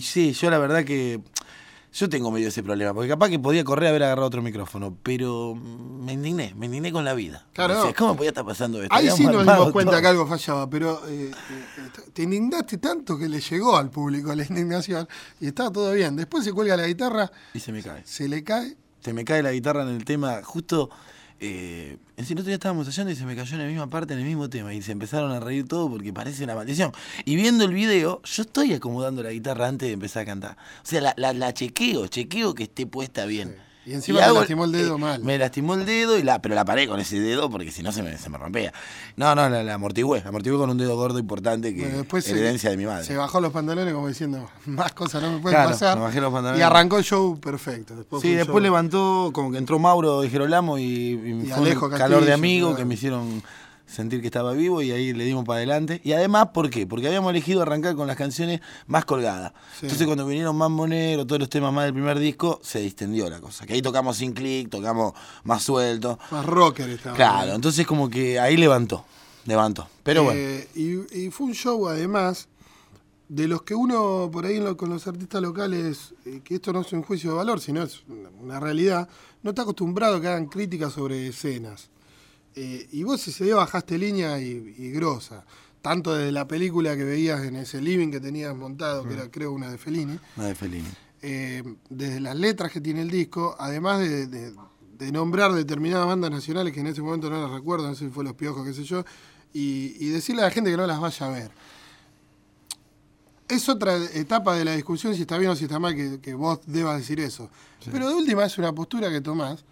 y sí, yo la verdad que yo tengo medio ese problema, porque capaz que podía correr a haber agarrado otro micrófono, pero me indigné, me indigné con la vida. Claro. O sea, ¿Cómo podía estar pasando esto? Ahí sí nos dimos cuenta todo. que algo fallaba, pero eh, eh, te indignaste tanto que le llegó al público la indignación y estaba todo bien. Después se cuelga la guitarra, Y se me cae. se le cae. Se me cae la guitarra en el tema, justo. Eh, el otro día estábamos ensayando y se me cayó en la misma parte, en el mismo tema. Y se empezaron a reír todo porque parece una maldición. Y viendo el video, yo estoy acomodando la guitarra antes de empezar a cantar. O sea, la, la, la chequeo, chequeo que esté puesta bien. Y encima te hago- lastimó el dedo eh, mal. Me lastimó el dedo, y la, pero la paré con ese dedo porque si no se me, se me rompía. No, no, la, la amortigué. La amortigué con un dedo gordo importante que Bueno, después se- de mi madre. Se bajó los pantalones como diciendo, más cosas no me pueden Claro, pasar. me bajé los pantalones. Y arrancó el show perfecto. Después Sí, después show- levantó, como que entró Mauro de Gerolamo y, y Y fue Alejo un Castillo, calor de amigo claro. que me hicieron sentir que estaba vivo y ahí le dimos para adelante. Y además, ¿por qué? Porque habíamos elegido arrancar con las canciones más colgadas. Sí. Entonces cuando vinieron más Monero, todos los temas más del primer disco, se distendió la cosa. Que ahí tocamos sin clic, tocamos más suelto. Más rocker estaba. Claro, entonces como que ahí levantó, levantó. Pero bueno, Eh, y, y fue un show además de los que uno por ahí lo- con los artistas locales, eh, que esto no es un juicio de valor, sino es una realidad, no está acostumbrado a que hagan críticas sobre escenas. Eh, y vos ese día bajaste línea y, y grosa, tanto desde la película que veías en ese living que tenías montado, que era creo una de Fellini, nada de Fellini. eh, desde las letras que tiene el disco, además de, de- de nombrar determinadas bandas nacionales que en ese momento no las recuerdo, no sé si fue Los Piojos, qué sé yo, y, y decirle a la gente que no las vaya a ver. Es otra etapa de la discusión si está bien o si está mal que, que vos debas decir eso. Pero de última es una postura que tomás.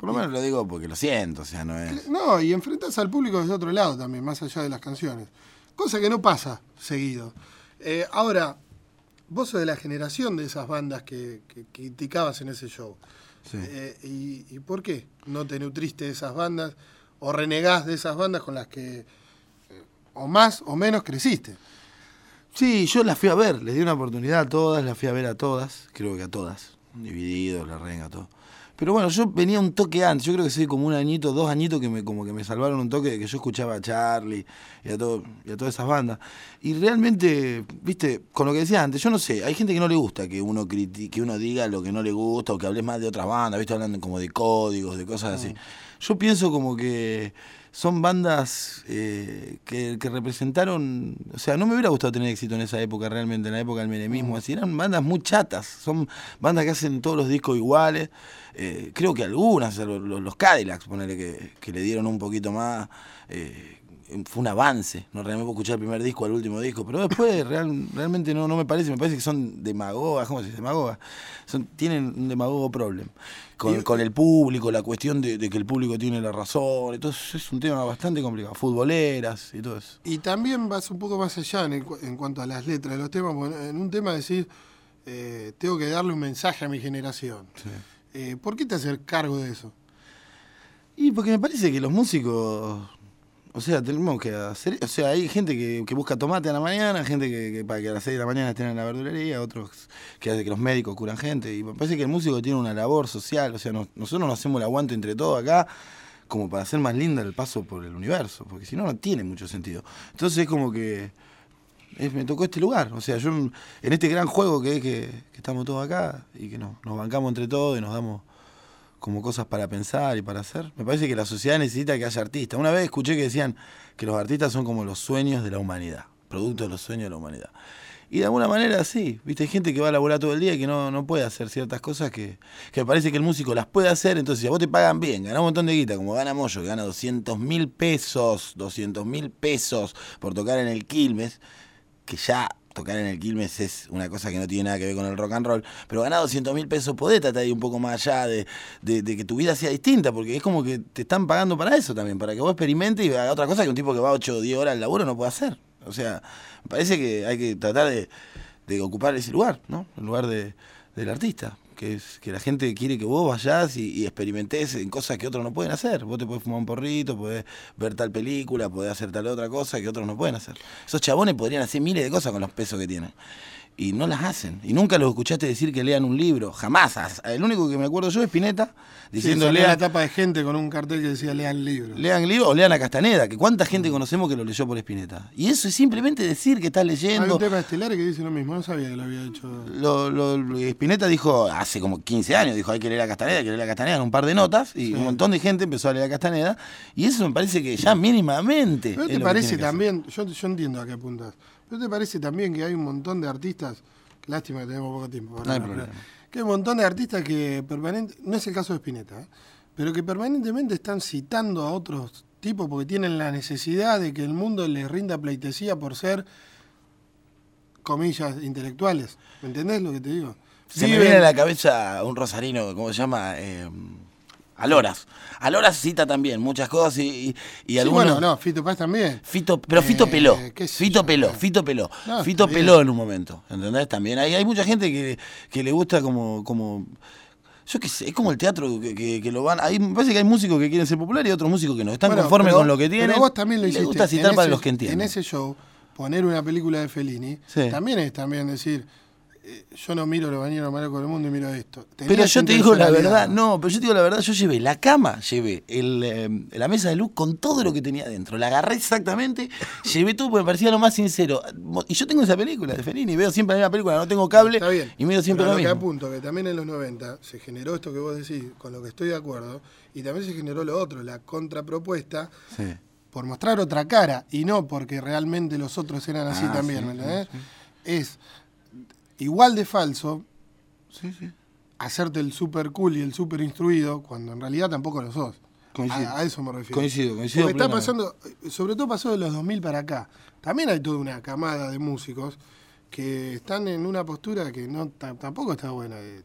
Por lo menos lo digo porque lo siento, o sea, no es... No, y enfrentás al público desde otro lado también, más allá de las canciones. Cosa que no pasa seguido. Eh, ahora, vos sos de la generación de esas bandas que, que criticabas en ese show. Sí. Eh, y, ¿Y por qué no te nutriste de esas bandas o renegás de esas bandas con las que eh, o más o menos creciste? Sí, yo las fui a ver, les di una oportunidad a todas, las fui a ver a todas, creo que a todas, divididos, la renga, todo. Pero bueno, yo venía un toque antes, yo creo que soy como un añito, dos añitos que me como que me salvaron un toque de que yo escuchaba a Charlie y a todo, y a todas esas bandas. Y realmente, viste, con lo que decía antes, yo no sé, hay gente que no le gusta que uno criti- que uno diga lo que no le gusta o que hables más de otras bandas, viste, hablando como de códigos, de cosas así. Yo pienso como que son bandas eh, que, que representaron, o sea, no me hubiera gustado tener éxito en esa época realmente, en la época del menemismo, así, eran bandas muy chatas, son bandas que hacen todos los discos iguales, eh, creo que algunas, los, los Cadillacs, ponele que, que le dieron un poquito más, eh, fue un avance, no realmente puedo escuchar el primer disco al último disco, pero después real- realmente no, no me parece, me parece que son demagogas, ¿cómo se dice? Demagogas, son, tienen un demagogo problem con, Y- con el público, la cuestión de, de que el público tiene la razón, entonces es un tema bastante complicado, futboleras y todo eso. Y también vas un poco más allá en, el cu- en cuanto a las letras de los temas. En un tema decís, eh, tengo que darle un mensaje a mi generación. Eh, ¿Por qué te hacer cargo de eso? Y porque me parece que los músicos, o sea, tenemos que hacer, o sea, hay gente que, que busca tomate a la mañana, gente que, para que a las 6 de la mañana estén en la verdulería, otros que hace que los médicos curan gente, y me parece que el músico tiene una labor social, o sea, nos- nosotros nos hacemos el aguante entre todos acá, como para hacer más linda el paso por el universo, porque si no, no tiene mucho sentido. Entonces es como que me tocó este lugar, o sea, yo en este gran juego que es que, estamos todos acá y que nos, nos bancamos entre todos y nos damos como cosas para pensar y para hacer. Me parece que la sociedad necesita que haya artistas. Una vez escuché que decían que los artistas son como los sueños de la humanidad, producto de los sueños de la humanidad. Y de alguna manera sí, viste, hay gente que va a laburar todo el día y que no, no puede hacer ciertas cosas que, que parece que el músico las puede hacer, entonces si a vos te pagan bien, ganás un montón de guita, como gana Moyo, que gana 200 mil pesos, 200 mil pesos por tocar en el Quilmes, que ya tocar en el Quilmes es una cosa que no tiene nada que ver con el rock and roll, pero ganar 200 mil pesos podés tratar de ir un poco más allá de, que tu vida sea distinta, porque es como que te están pagando para eso también, para que vos experimentes y hagas otra cosa que un tipo que va 8 o 10 horas al laburo no puede hacer. O sea, me parece que hay que tratar de, de ocupar ese lugar, ¿no? El lugar de, del artista. Que es que la gente quiere que vos vayas y, y experimentes en cosas que otros no pueden hacer. Vos te podés fumar un porrito, podés ver tal película, podés hacer tal otra cosa que otros no pueden hacer. Esos chabones podrían hacer miles de cosas con los pesos que tienen. Y no las hacen. Y nunca los escuchaste decir que lean un libro, jamás. El único que me acuerdo yo es Pineta, diciendo sí, lean. la tapa de gente con un cartel que decía lean libros. Lean libros o lean a Castaneda, que cuánta gente conocemos que lo leyó por Espineta. Y eso es simplemente decir que estás leyendo. Hay un tema estelar que dice lo mismo, no sabía que lo había hecho. Lo, lo, Spinetta dijo hace como 15 años, dijo hay que leer a Castaneda, hay que leer a Castaneda en un par de notas, y sí. un montón de gente empezó a leer a Castaneda, y eso me parece que ya mínimamente. ¿No te parece también, yo, yo entiendo a qué apuntas, ¿no te parece también que hay un montón de artistas, lástima que tenemos poco tiempo, no hay problema. que hay un montón de artistas que permanentemente, no es el caso de Spinetta, ¿eh? pero que permanentemente están citando a otros tipos porque tienen la necesidad de que el mundo les rinda pleitesía por ser comillas intelectuales. ¿Me entendés lo que te digo? Se Viven... me viene a la cabeza un rosarino, ¿cómo se llama? Eh, Aloras. Aloras cita también muchas cosas y, y, y sí, algunos... bueno, no, Fito Paz también. Fito, pero Fito Eh, peló. Fito yo, peló, eh. Fito peló. No, Fito peló bien. en un momento, ¿entendés? También hay, hay mucha gente que, que le gusta como... como yo qué sé, es como el teatro que, que, que lo van... Hay, me parece que hay músicos que quieren ser populares y otros músicos que no. Están Bueno, conformes pero- con lo que tienen. Pero vos también lo hiciste. Les gusta citar en para ese- los que entienden. En ese show, poner una película de Fellini, Sí. también es también decir, yo no miro los bañeros más locos del mundo y miro esto. Pero yo te digo la verdad, no, pero yo te digo la verdad, yo llevé la cama, llevé el, eh, la mesa de luz con todo lo que tenía dentro. La agarré exactamente, llevé todo porque me parecía lo más sincero. Y yo tengo esa película de Fellini, veo siempre la misma película, no tengo cable Está bien. y miro siempre Pero lo a lo que mismo. apunto, que también en los 90 se generó esto que vos decís, con lo que estoy de acuerdo, y también se generó lo otro, la contrapropuesta, Sí. por mostrar otra cara, y no porque realmente los otros eran así Ah, también, sí, ¿me sí, entendés? Es igual de falso Sí, sí. hacerte el super cool y el super instruido cuando en realidad tampoco lo sos. Coincido. A, a eso me refiero. Coincido, coincido Porque está pasando, sobre todo pasó de los 2000 para acá. También hay toda una camada de músicos que están en una postura que no ta- tampoco está buena. de,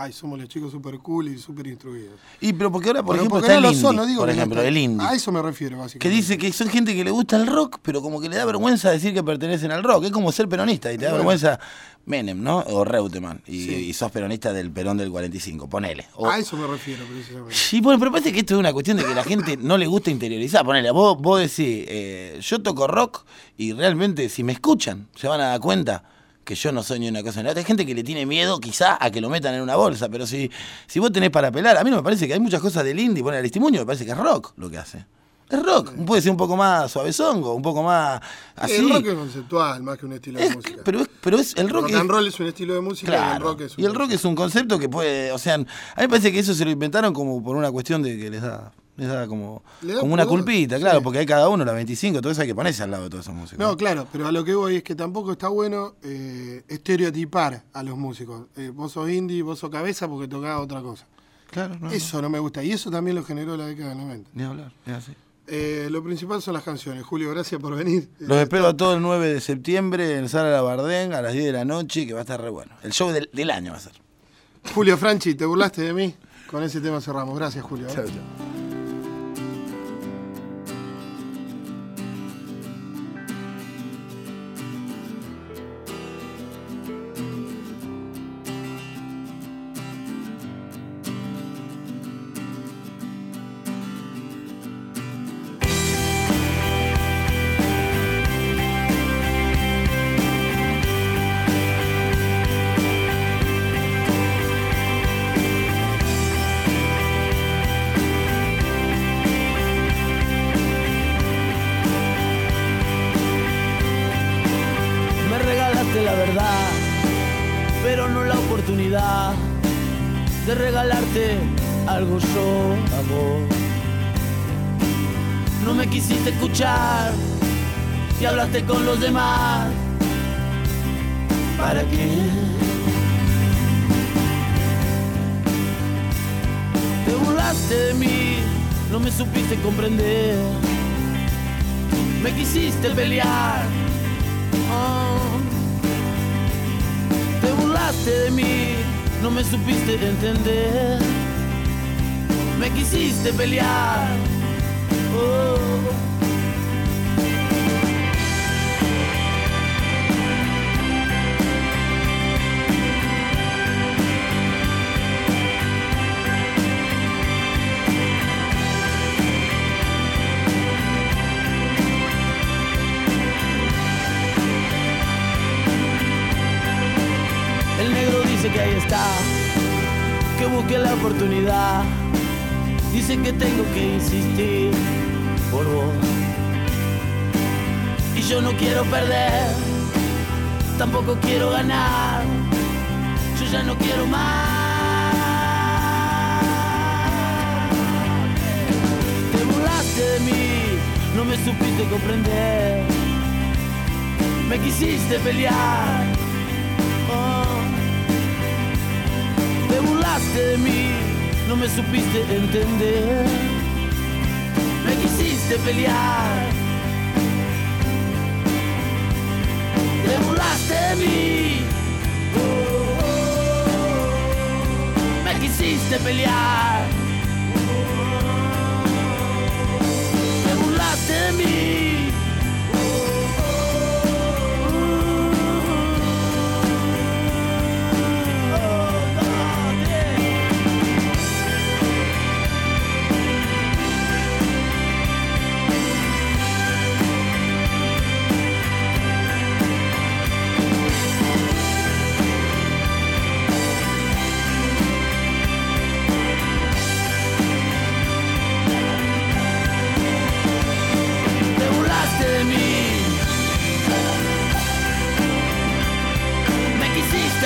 Ay, somos los chicos super cool y super instruidos. Y pero porque ahora, por Pero ejemplo, está no el indie, son, no digo por que ejemplo, está- el indie. A eso me refiero, Que básicamente. dice que son gente que le gusta el rock, pero como que le da vergüenza decir que pertenecen al rock. Es como ser peronista y te da Bueno. vergüenza Menem, ¿no? O Reutemann. Y, Sí. y sos peronista del Perón del 45, ponele. O- A eso me refiero, precisamente. Sí, bueno, pero parece que esto es una cuestión de que la gente no le gusta interiorizar. Ponele, vos, vos decís, eh, yo toco rock y realmente si me escuchan se van a dar cuenta que yo no soy ni una cosa ni la otra. Hay gente que le tiene miedo quizá a que lo metan en una bolsa, pero si, si vos tenés para pelar, a mí no me parece que hay muchas cosas del indie, poner el testimonio, me parece que es rock lo que hace. Es rock, puede ser un poco más suavezongo, un poco más así. El rock es conceptual, más que un estilo de música. pero, es, pero es el rock. rock es- and roll es un estilo de música y el Claro. rock es un Y el rock es un concepto que puede, o sea, a mí me parece que eso se lo inventaron como por una cuestión de que les da, les da como, como una culpita, sí. claro, porque hay cada uno, la 25, todo eso hay que ponerse al lado de todos esos músicos. No, claro, pero a lo que voy es que tampoco está bueno eh, estereotipar a los músicos. Eh, vos sos indie, vos sos cabeza porque tocás otra cosa. claro, no. Eso no me gusta. Y eso también lo generó la década del 90. Ni hablar, es así. Eh, lo principal son las canciones. Julio, gracias por venir. Los espero a todos el 9 de septiembre en Sala La Bardén a las 10 de la noche, que va a estar re bueno. El show del, del año va a ser. Julio Franchi, ¿te burlaste de mí? Con ese tema cerramos. Gracias, Julio. Chao, chao. De regalarte algo vos. No me quisiste escuchar y hablaste con los demás. ¿Para qué? Te burlaste de mí, no me supiste comprender. Me quisiste pelear. Oh. Te burlaste de mí, no me supiste entender. Me quisiste pelear. Oh. Que busque la oportunidad. Dice que tengo que insistir por vos. Y yo no quiero perder, tampoco quiero ganar. Yo ya no quiero más. Te burlaste de mí, no me supiste comprender. Me quisiste pelear. Te burlaste de mí, no me supiste entender. Me quisiste pelear. Te burlaste de mí. Me quisiste pelear. Te burlaste de mí.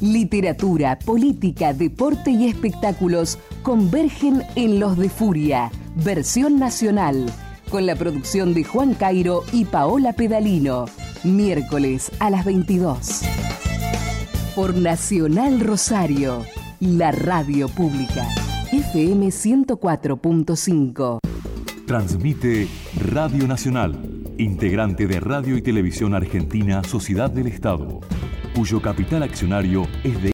Literatura, política, deporte y espectáculos convergen en Los de Furia, versión nacional, con la producción de Juan Cairo y Paola Pedalino, miércoles a las 22. Por Nacional Rosario, la radio pública, FM 104.5. Transmite Radio Nacional, integrante de Radio y Televisión Argentina Sociedad del Estado, cuyo capital accionario es de